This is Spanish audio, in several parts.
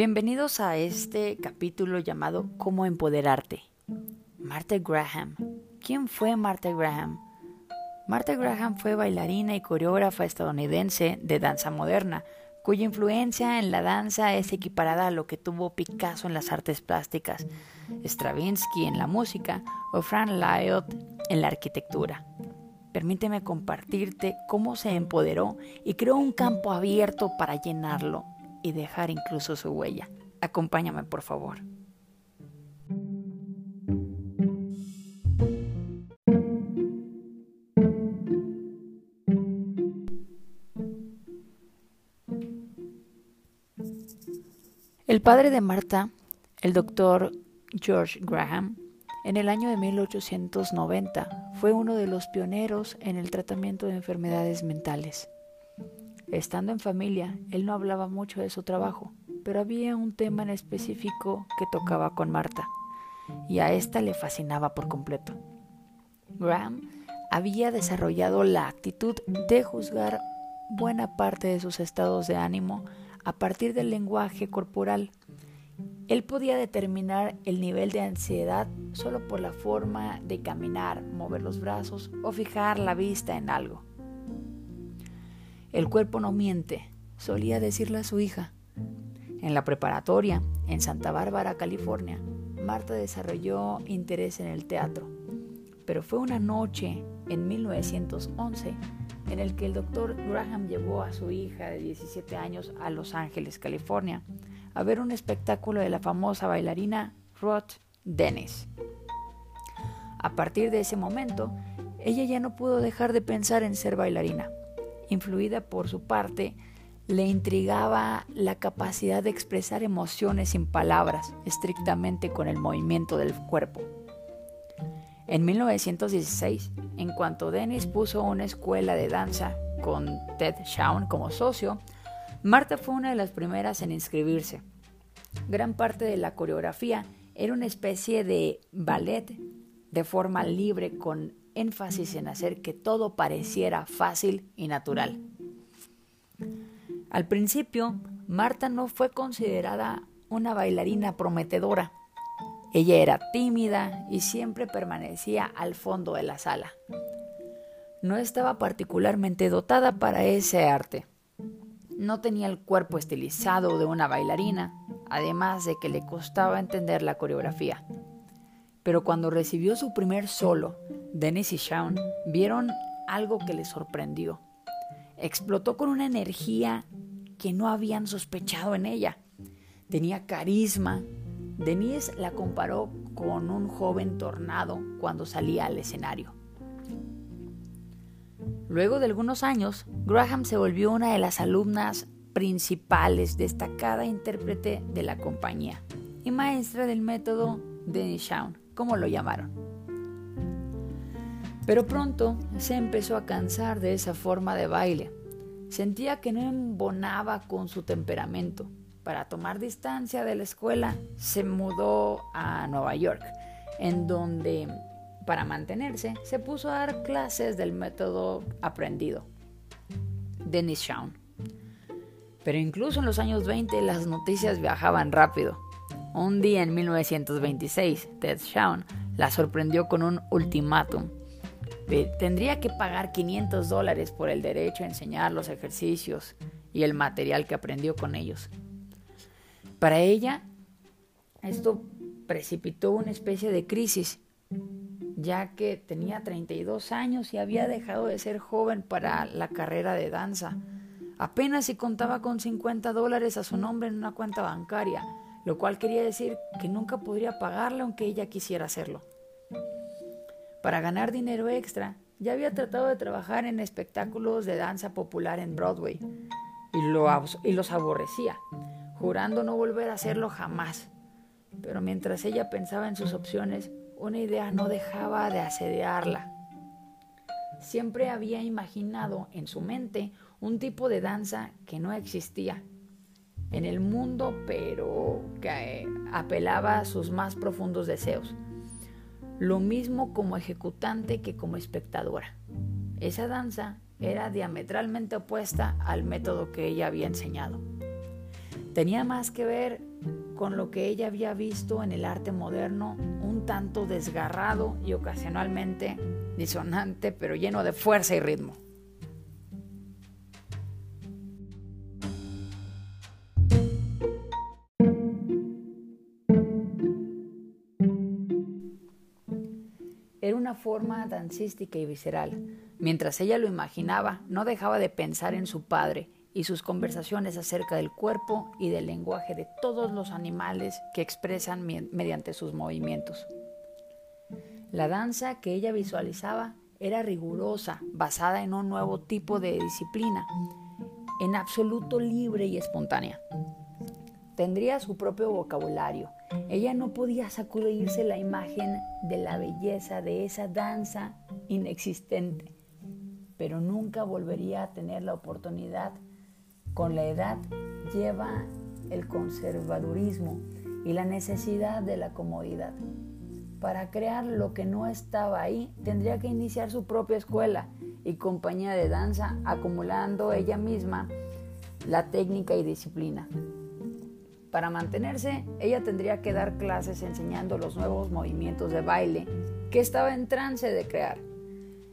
Bienvenidos a este capítulo llamado Cómo empoderarte. Martha Graham. ¿Quién fue Martha Graham? Martha Graham fue bailarina y coreógrafa estadounidense de danza moderna, cuya influencia en la danza es equiparada a lo que tuvo Picasso en las artes plásticas, Stravinsky en la música o Frank Lyot en la arquitectura. Permíteme compartirte cómo se empoderó y creó un campo abierto para llenarlo y dejar incluso su huella. Acompáñame, por favor. El padre de Marta, el doctor George Graham, en el año de 1890 fue uno de los pioneros en el tratamiento de enfermedades mentales. Estando en familia, él no hablaba mucho de su trabajo, pero había un tema en específico que tocaba con Marta, y a ésta le fascinaba por completo. Graham había desarrollado la actitud de juzgar buena parte de sus estados de ánimo a partir del lenguaje corporal. Él podía determinar el nivel de ansiedad solo por la forma de caminar, mover los brazos o fijar la vista en algo. El cuerpo no miente, solía decirle a su hija. En la preparatoria, en Santa Bárbara, California, Marta desarrolló interés en el teatro. Pero fue una noche en 1911 en el que el doctor Graham llevó a su hija de 17 años a Los Ángeles, California, a ver un espectáculo de la famosa bailarina Ruth Dennis. A partir de ese momento, ella ya no pudo dejar de pensar en ser bailarina influida por su parte, le intrigaba la capacidad de expresar emociones sin palabras, estrictamente con el movimiento del cuerpo. En 1916, en cuanto Dennis puso una escuela de danza con Ted Shawn como socio, Marta fue una de las primeras en inscribirse. Gran parte de la coreografía era una especie de ballet de forma libre con énfasis en hacer que todo pareciera fácil y natural. Al principio, Marta no fue considerada una bailarina prometedora. Ella era tímida y siempre permanecía al fondo de la sala. No estaba particularmente dotada para ese arte. No tenía el cuerpo estilizado de una bailarina, además de que le costaba entender la coreografía. Pero cuando recibió su primer solo, Dennis y Shawn vieron algo que les sorprendió. Explotó con una energía que no habían sospechado en ella. Tenía carisma. Denise la comparó con un joven tornado cuando salía al escenario. Luego de algunos años, Graham se volvió una de las alumnas principales, destacada intérprete de la compañía y maestra del método Dennis Shawn como lo llamaron. Pero pronto se empezó a cansar de esa forma de baile. Sentía que no embonaba con su temperamento. Para tomar distancia de la escuela, se mudó a Nueva York, en donde, para mantenerse, se puso a dar clases del método aprendido, Dennis Shawn. Pero incluso en los años 20 las noticias viajaban rápido. Un día en 1926, Ted Shawn la sorprendió con un ultimátum. Tendría que pagar 500 dólares por el derecho a enseñar los ejercicios y el material que aprendió con ellos. Para ella, esto precipitó una especie de crisis, ya que tenía 32 años y había dejado de ser joven para la carrera de danza. Apenas si contaba con 50 dólares a su nombre en una cuenta bancaria lo cual quería decir que nunca podría pagarle aunque ella quisiera hacerlo. Para ganar dinero extra, ya había tratado de trabajar en espectáculos de danza popular en Broadway y, y los aborrecía, jurando no volver a hacerlo jamás. Pero mientras ella pensaba en sus opciones, una idea no dejaba de asediarla. Siempre había imaginado en su mente un tipo de danza que no existía en el mundo, pero que apelaba a sus más profundos deseos. Lo mismo como ejecutante que como espectadora. Esa danza era diametralmente opuesta al método que ella había enseñado. Tenía más que ver con lo que ella había visto en el arte moderno, un tanto desgarrado y ocasionalmente disonante, pero lleno de fuerza y ritmo. Una forma dancística y visceral. Mientras ella lo imaginaba, no dejaba de pensar en su padre y sus conversaciones acerca del cuerpo y del lenguaje de todos los animales que expresan mediante sus movimientos. La danza que ella visualizaba era rigurosa, basada en un nuevo tipo de disciplina, en absoluto libre y espontánea. Tendría su propio vocabulario. Ella no podía sacudirse la imagen de la belleza de esa danza inexistente, pero nunca volvería a tener la oportunidad con la edad lleva el conservadurismo y la necesidad de la comodidad. Para crear lo que no estaba ahí, tendría que iniciar su propia escuela y compañía de danza, acumulando ella misma la técnica y disciplina. Para mantenerse, ella tendría que dar clases enseñando los nuevos movimientos de baile que estaba en trance de crear.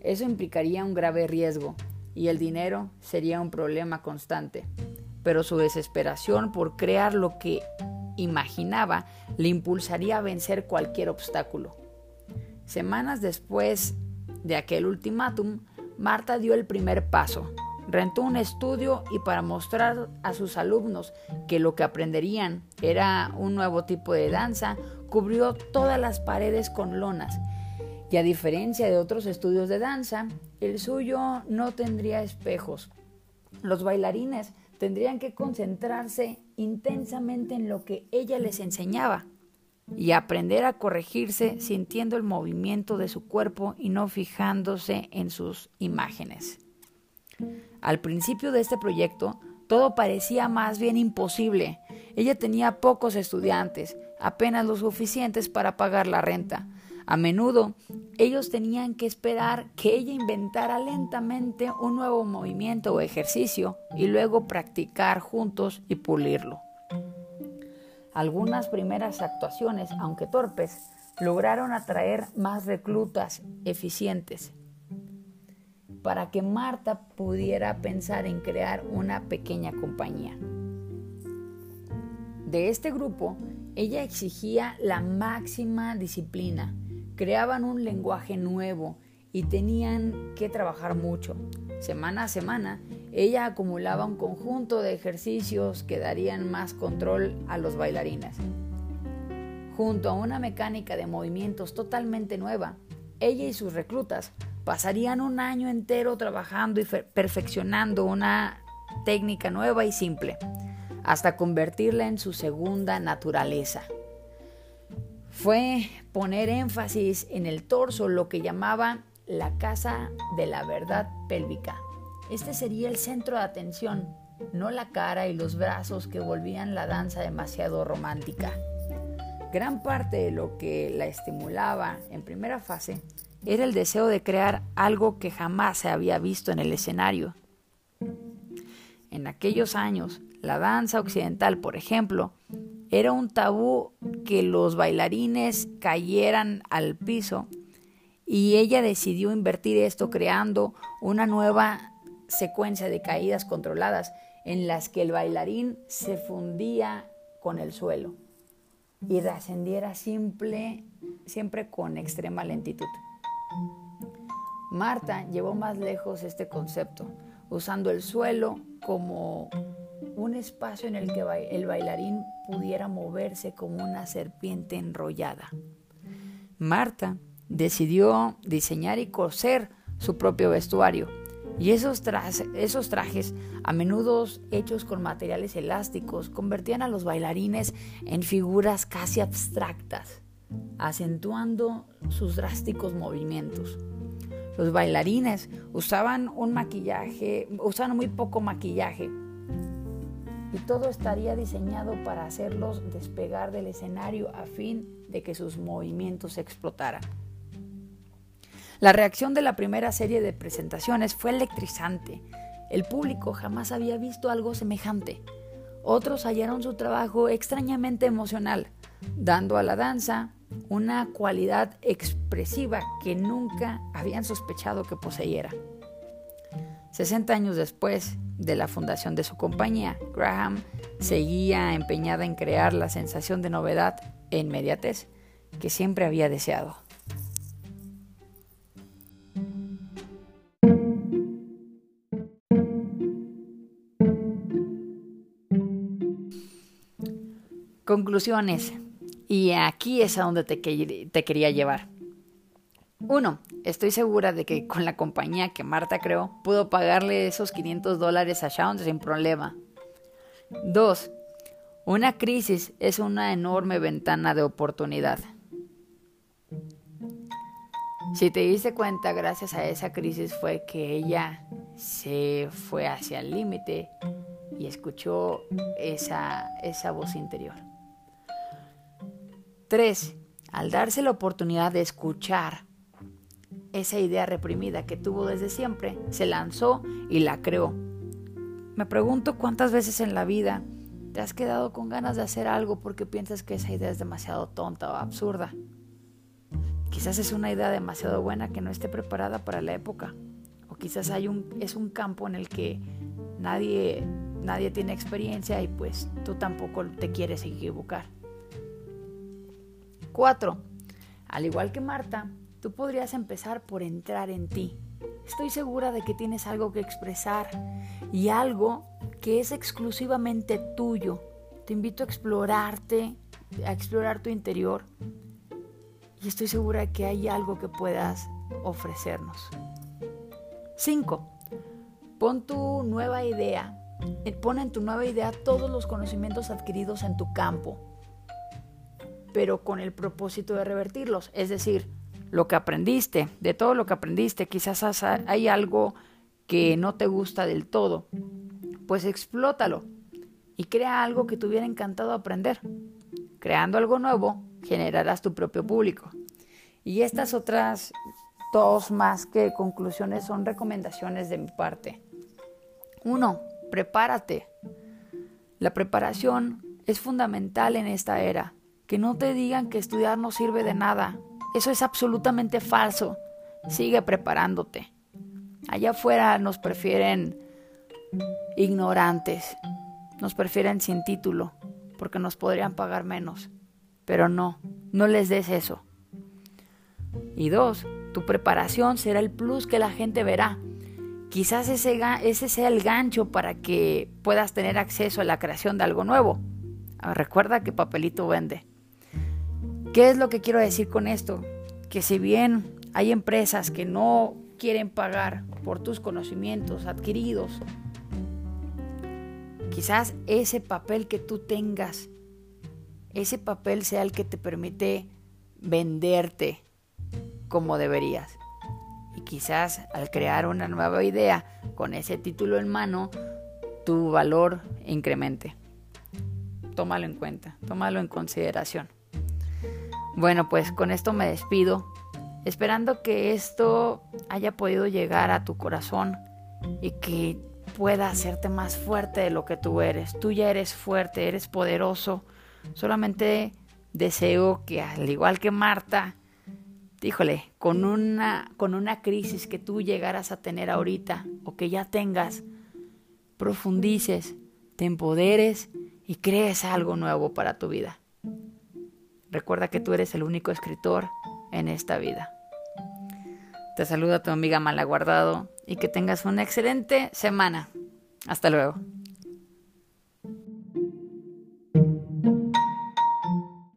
Eso implicaría un grave riesgo, y el dinero sería un problema constante. Pero su desesperación por crear lo que imaginaba le impulsaría a vencer cualquier obstáculo. Semanas después de aquel ultimátum, Marta dio el primer paso. Rentó un estudio y para mostrar a sus alumnos que lo que aprenderían era un nuevo tipo de danza, cubrió todas las paredes con lonas y a diferencia de otros estudios de danza, el suyo no tendría espejos. Los bailarines tendrían que concentrarse intensamente en lo que ella les enseñaba y aprender a corregirse sintiendo el movimiento de su cuerpo y no fijándose en sus imágenes. Al principio de este proyecto, todo parecía más bien imposible. Ella tenía pocos estudiantes, apenas lo suficientes para pagar la renta. A menudo ellos tenían que esperar que ella inventara lentamente un nuevo movimiento o ejercicio y luego practicar juntos y pulirlo. Algunas primeras actuaciones, aunque torpes, lograron atraer más reclutas eficientes para que Marta pudiera pensar en crear una pequeña compañía. De este grupo, ella exigía la máxima disciplina, creaban un lenguaje nuevo y tenían que trabajar mucho. Semana a semana, ella acumulaba un conjunto de ejercicios que darían más control a los bailarines. Junto a una mecánica de movimientos totalmente nueva, ella y sus reclutas pasarían un año entero trabajando y perfeccionando una técnica nueva y simple, hasta convertirla en su segunda naturaleza fue poner énfasis en el torso, lo que llamaba la casa de la verdad pélvica. Este sería el centro de atención, no la cara y los brazos que volvían la danza demasiado romántica. Gran parte de lo que la estimulaba en primera fase era el deseo de crear algo que jamás se había visto en el escenario. En aquellos años, la danza occidental, por ejemplo, era un tabú que los bailarines cayeran al piso y ella decidió invertir esto creando una nueva secuencia de caídas controladas en las que el bailarín se fundía con el suelo y descendiera siempre con extrema lentitud. Marta llevó más lejos este concepto, usando el suelo como un espacio en el que el bailarín pudiera moverse como una serpiente enrollada. Marta decidió diseñar y coser su propio vestuario y esos, esos trajes, a menudo hechos con materiales elásticos, convertían a los bailarines en figuras casi abstractas, acentuando sus drásticos movimientos. Los bailarines usaban un maquillaje, usaban muy poco maquillaje, y todo estaría diseñado para hacerlos despegar del escenario a fin de que sus movimientos explotaran. La reacción de la primera serie de presentaciones fue electrizante. El público jamás había visto algo semejante. Otros hallaron su trabajo extrañamente emocional, dando a la danza una cualidad expresiva que nunca habían sospechado que poseyera. 60 años después de la fundación de su compañía, Graham seguía empeñada en crear la sensación de novedad e inmediatez que siempre había deseado. Conclusiones. Y aquí es a donde te, quería llevar. Uno, estoy segura de que con la compañía que Marta creó, pudo pagarle esos 500 dólares a Shawn sin problema. Dos, una crisis es una enorme ventana de oportunidad. Si te diste cuenta, gracias a esa crisis fue que ella se fue hacia el límite y escuchó esa, esa voz interior. Tres, al darse la oportunidad de escuchar esa idea reprimida que tuvo desde siempre, se lanzó y la creó. Me pregunto cuántas veces en la vida te has quedado con ganas de hacer algo porque piensas que esa idea es demasiado tonta o absurda. Quizás es una idea demasiado buena que no esté preparada para la época. O quizás hay un, es un campo en el que nadie, nadie tiene experiencia y pues tú tampoco te quieres equivocar. 4. Al igual que Marta, tú podrías empezar por entrar en ti. Estoy segura de que tienes algo que expresar y algo que es exclusivamente tuyo. Te invito a explorarte, a explorar tu interior y estoy segura que hay algo que puedas ofrecernos. 5. Pon tu nueva idea, eh, pon en tu nueva idea todos los conocimientos adquiridos en tu campo pero con el propósito de revertirlos. Es decir, lo que aprendiste, de todo lo que aprendiste, quizás hay algo que no te gusta del todo, pues explótalo y crea algo que te hubiera encantado aprender. Creando algo nuevo, generarás tu propio público. Y estas otras dos más que conclusiones son recomendaciones de mi parte. Uno, prepárate. La preparación es fundamental en esta era que no te digan que estudiar no sirve de nada. Eso es absolutamente falso. Sigue preparándote. Allá afuera nos prefieren ignorantes, nos prefieren sin título, porque nos podrían pagar menos. Pero no, no les des eso. Y dos, tu preparación será el plus que la gente verá. Quizás ese, ese sea el gancho para que puedas tener acceso a la creación de algo nuevo. Recuerda que papelito vende. ¿Qué es lo que quiero decir con esto? Que si bien hay empresas que no quieren pagar por tus conocimientos adquiridos, quizás ese papel que tú tengas, ese papel sea el que te permite venderte como deberías. Y quizás al crear una nueva idea con ese título en mano, tu valor incremente. Tómalo en cuenta, tómalo en consideración. Bueno, pues con esto me despido, esperando que esto haya podido llegar a tu corazón y que pueda hacerte más fuerte de lo que tú eres. Tú ya eres fuerte, eres poderoso. Solamente deseo que al igual que Marta, híjole, con una con una crisis que tú llegaras a tener ahorita o que ya tengas, profundices, te empoderes y crees algo nuevo para tu vida. Recuerda que tú eres el único escritor en esta vida. Te saluda tu amiga Malaguardado y que tengas una excelente semana. Hasta luego.